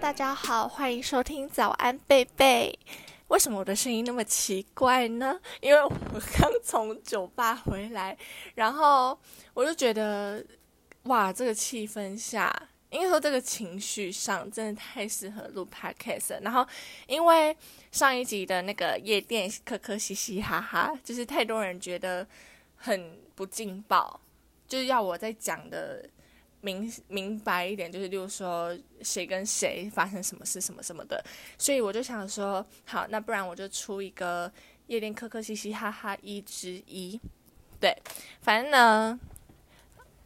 大家好，欢迎收听早安贝贝。为什么我的声音那么奇怪呢？因为我刚从酒吧回来，然后我就觉得，哇，这个气氛下，应该说这个情绪上，真的太适合录 podcast。然后，因为上一集的那个夜店可可嘻嘻哈哈，就是太多人觉得很不劲爆，就是要我在讲的。明明白一点，就是例如说谁跟谁发生什么事什么什么的，所以我就想说，好，那不然我就出一个夜店磕磕嘻嘻哈哈一之一，对，反正呢，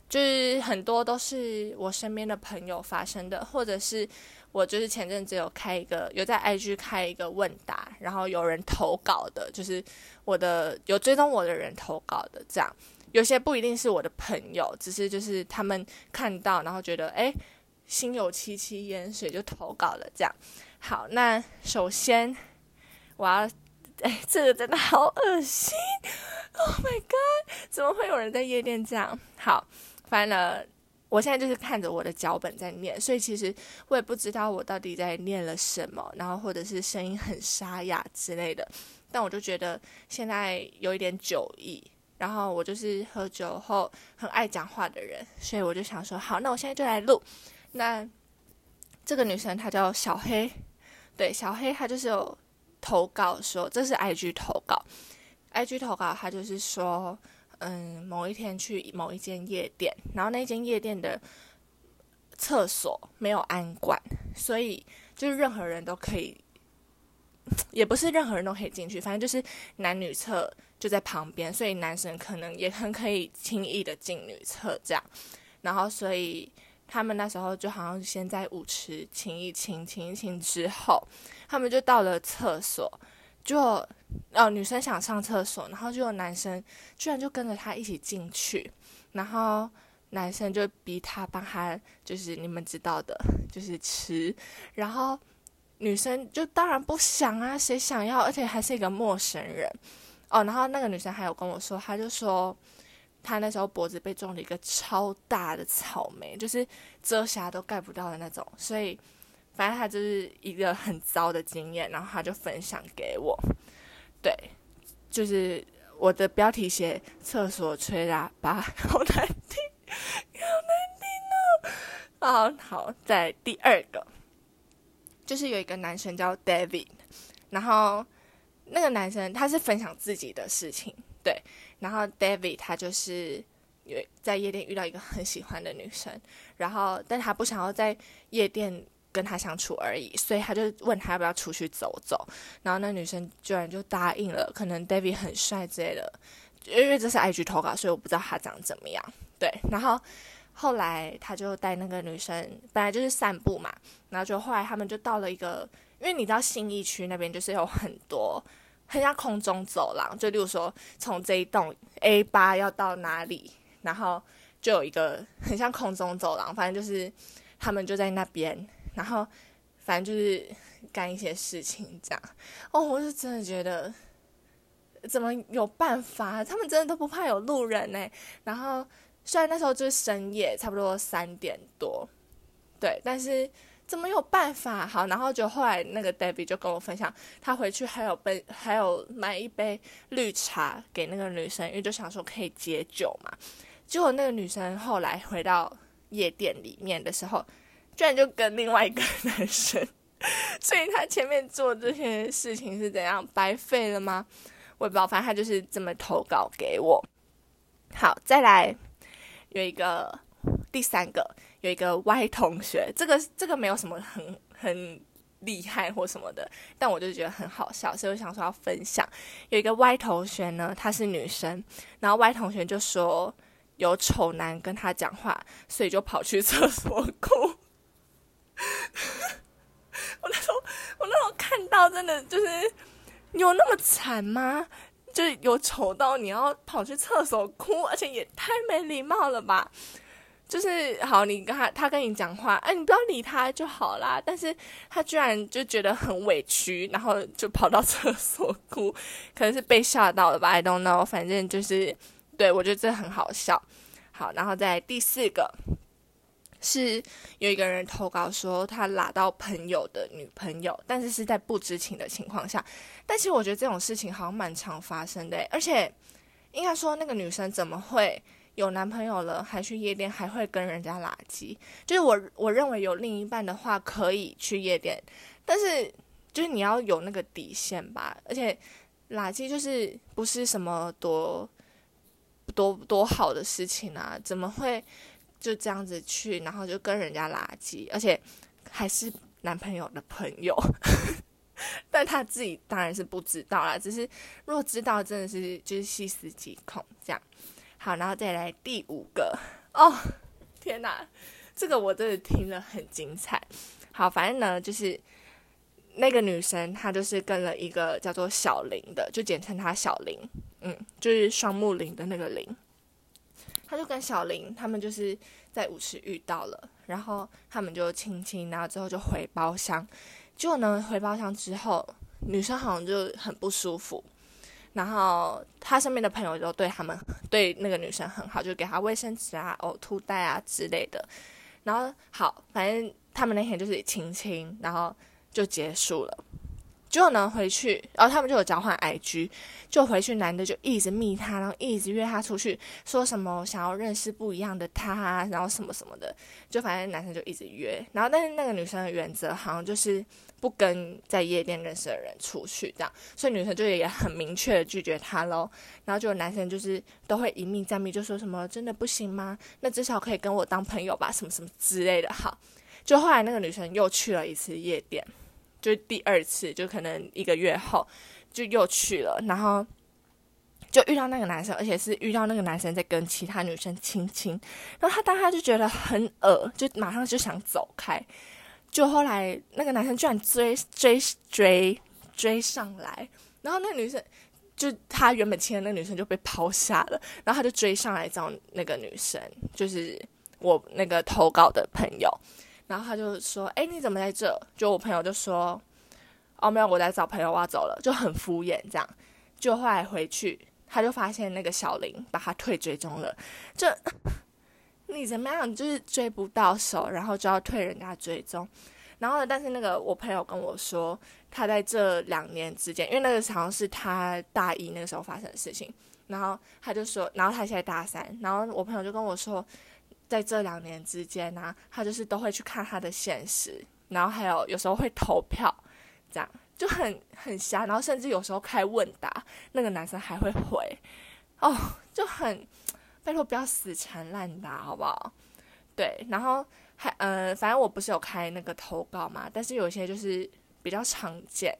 就是很多都是我身边的朋友发生的，或者是我就是前阵子有开一个有在 IG 开一个问答，然后有人投稿的，就是我的有追踪我的人投稿的这样。有些不一定是我的朋友，只是就是他们看到，然后觉得哎，心有戚戚焉，所以就投稿了。这样好，那首先我要，哎，这个真的好恶心！Oh my god，怎么会有人在夜店这样？好，反正我现在就是看着我的脚本在念，所以其实我也不知道我到底在念了什么，然后或者是声音很沙哑之类的。但我就觉得现在有一点酒意。然后我就是喝酒后很爱讲话的人，所以我就想说，好，那我现在就来录。那这个女生她叫小黑，对，小黑她就是有投稿说，这是 IG 投稿，IG 投稿她就是说，嗯，某一天去某一间夜店，然后那间夜店的厕所没有安管，所以就是任何人都可以，也不是任何人都可以进去，反正就是男女厕。就在旁边，所以男生可能也很可以轻易的进女厕这样，然后所以他们那时候就好像先在舞池亲一亲，亲一亲之后，他们就到了厕所，就哦女生想上厕所，然后就有男生居然就跟着她一起进去，然后男生就逼她帮他，就是你们知道的，就是吃，然后女生就当然不想啊，谁想要，而且还是一个陌生人。哦，然后那个女生还有跟我说，她就说她那时候脖子被种了一个超大的草莓，就是遮瑕都盖不到的那种，所以反正他就是一个很糟的经验，然后他就分享给我。对，就是我的标题写“厕所吹喇叭”，好难听，好难听哦。啊，好，在第二个，就是有一个男生叫 David，然后。那个男生他是分享自己的事情，对，然后 David 他就是有在夜店遇到一个很喜欢的女生，然后但他不想要在夜店跟他相处而已，所以他就问他要不要出去走走，然后那女生居然就答应了，可能 David 很帅之类的，因为这是 IG 投稿，所以我不知道他长怎么样，对，然后后来他就带那个女生本来就是散步嘛，然后就后来他们就到了一个，因为你知道信义区那边就是有很多。很像空中走廊，就例如说从这一栋 A 八要到哪里，然后就有一个很像空中走廊，反正就是他们就在那边，然后反正就是干一些事情这样。哦，我是真的觉得怎么有办法？他们真的都不怕有路人呢。然后虽然那时候就是深夜，差不多三点多，对，但是。怎么有办法？好，然后就后来那个 Debbie 就跟我分享，他回去还有杯，还有买一杯绿茶给那个女生，因为就想说可以解酒嘛。结果那个女生后来回到夜店里面的时候，居然就跟另外一个男生，所以他前面做这些事情是怎样白费了吗？我也不知道，反正他就是这么投稿给我。好，再来有一个第三个。有一个 Y 同学，这个这个没有什么很很厉害或什么的，但我就觉得很好笑，所以我想说要分享。有一个 Y 同学呢，她是女生，然后 Y 同学就说有丑男跟她讲话，所以就跑去厕所哭。我那时候我那时候看到真的就是有那么惨吗？就是有丑到你要跑去厕所哭，而且也太没礼貌了吧？就是好，你跟他，他跟你讲话，哎，你不要理他就好啦。但是他居然就觉得很委屈，然后就跑到厕所哭，可能是被吓到了吧？I don't know，反正就是，对我觉得这很好笑。好，然后在第四个，是有一个人投稿说他拉到朋友的女朋友，但是是在不知情的情况下。但其实我觉得这种事情好像蛮常发生的，而且应该说那个女生怎么会有男朋友了还去夜店，还会跟人家拉鸡？就是我我认为有另一半的话可以去夜店，但是就是你要有那个底线吧。而且拉圾就是不是什么多多多好的事情啊，怎么会？就这样子去，然后就跟人家垃圾，而且还是男朋友的朋友，但他自己当然是不知道啦。只是若知道，真的是就是细思极恐这样。好，然后再来第五个 哦，天哪，这个我真的听了很精彩。好，反正呢，就是那个女生她就是跟了一个叫做小林的，就简称她小林，嗯，就是双木林的那个林。他就跟小林他们就是在舞池遇到了，然后他们就亲亲，然后之后就回包厢。结果呢，回包厢之后，女生好像就很不舒服，然后他身边的朋友都对他们对那个女生很好，就给她卫生纸啊、呕吐袋啊之类的。然后好，反正他们那天就是亲亲，然后就结束了。就呢回去，然后他们就有交换 IG，就回去男的就一直密他，然后一直约他出去，说什么想要认识不一样的他，然后什么什么的，就反正男生就一直约，然后但是那个女生的原则好像就是不跟在夜店认识的人出去这样，所以女生就也很明确的拒绝他喽，然后就男生就是都会一密再密，就说什么真的不行吗？那至少可以跟我当朋友吧，什么什么之类的。好，就后来那个女生又去了一次夜店。就第二次，就可能一个月后，就又去了，然后就遇到那个男生，而且是遇到那个男生在跟其他女生亲亲，然后他当他就觉得很恶，就马上就想走开，就后来那个男生居然追追追追上来，然后那女生就他原本亲的那个女生就被抛下了，然后他就追上来找那个女生，就是我那个投稿的朋友。然后他就说：“哎，你怎么在这？”就我朋友就说：“哦，没有，我在找朋友，我要走了。”就很敷衍这样。就后来回去，他就发现那个小林把他退追踪了。就你怎么样，就是追不到手，然后就要退人家追踪。然后，但是那个我朋友跟我说，他在这两年之间，因为那个好像是他大一那个时候发生的事情。然后他就说，然后他现在大三。然后我朋友就跟我说。在这两年之间呢，他就是都会去看他的现实，然后还有有时候会投票，这样就很很瞎，然后甚至有时候开问答，那个男生还会回，哦，就很拜托不要死缠烂打好不好？对，然后还呃，反正我不是有开那个投稿嘛，但是有些就是比较常见，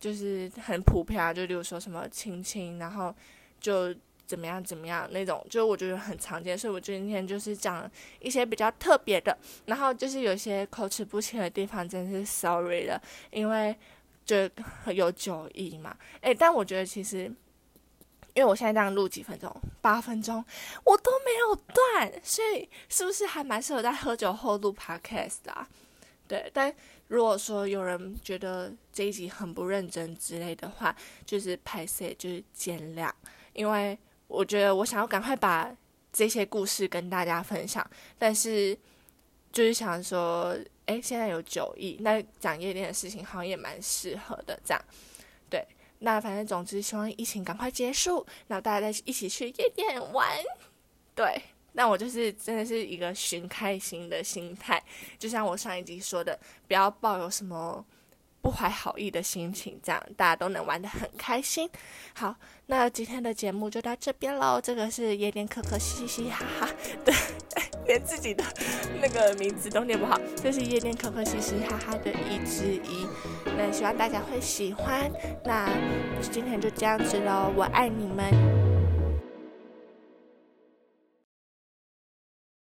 就是很普遍啊，就比如说什么亲亲，然后就。怎么样？怎么样？那种就我觉得很常见，所以我今天就是讲一些比较特别的，然后就是有些口齿不清的地方，真是 sorry 了，因为就有酒意嘛。诶，但我觉得其实，因为我现在这样录几分钟，八分钟，我都没有断，所以是不是还蛮适合在喝酒后录 podcast 啊？对，但如果说有人觉得这一集很不认真之类的话，就是拍摄就是见谅，因为。我觉得我想要赶快把这些故事跟大家分享，但是就是想说，哎，现在有九亿，那讲夜店的事情好像也蛮适合的，这样。对，那反正总之希望疫情赶快结束，然后大家再一起去夜店玩。对，那我就是真的是一个寻开心的心态，就像我上一集说的，不要抱有什么。不怀好意的心情，这样大家都能玩得很开心。好，那今天的节目就到这边喽。这个是夜店可可嘻嘻哈哈，对，连自己的那个名字都念不好。这是夜店可可嘻嘻哈哈的一之一。那希望大家会喜欢。那今天就这样子喽，我爱你们。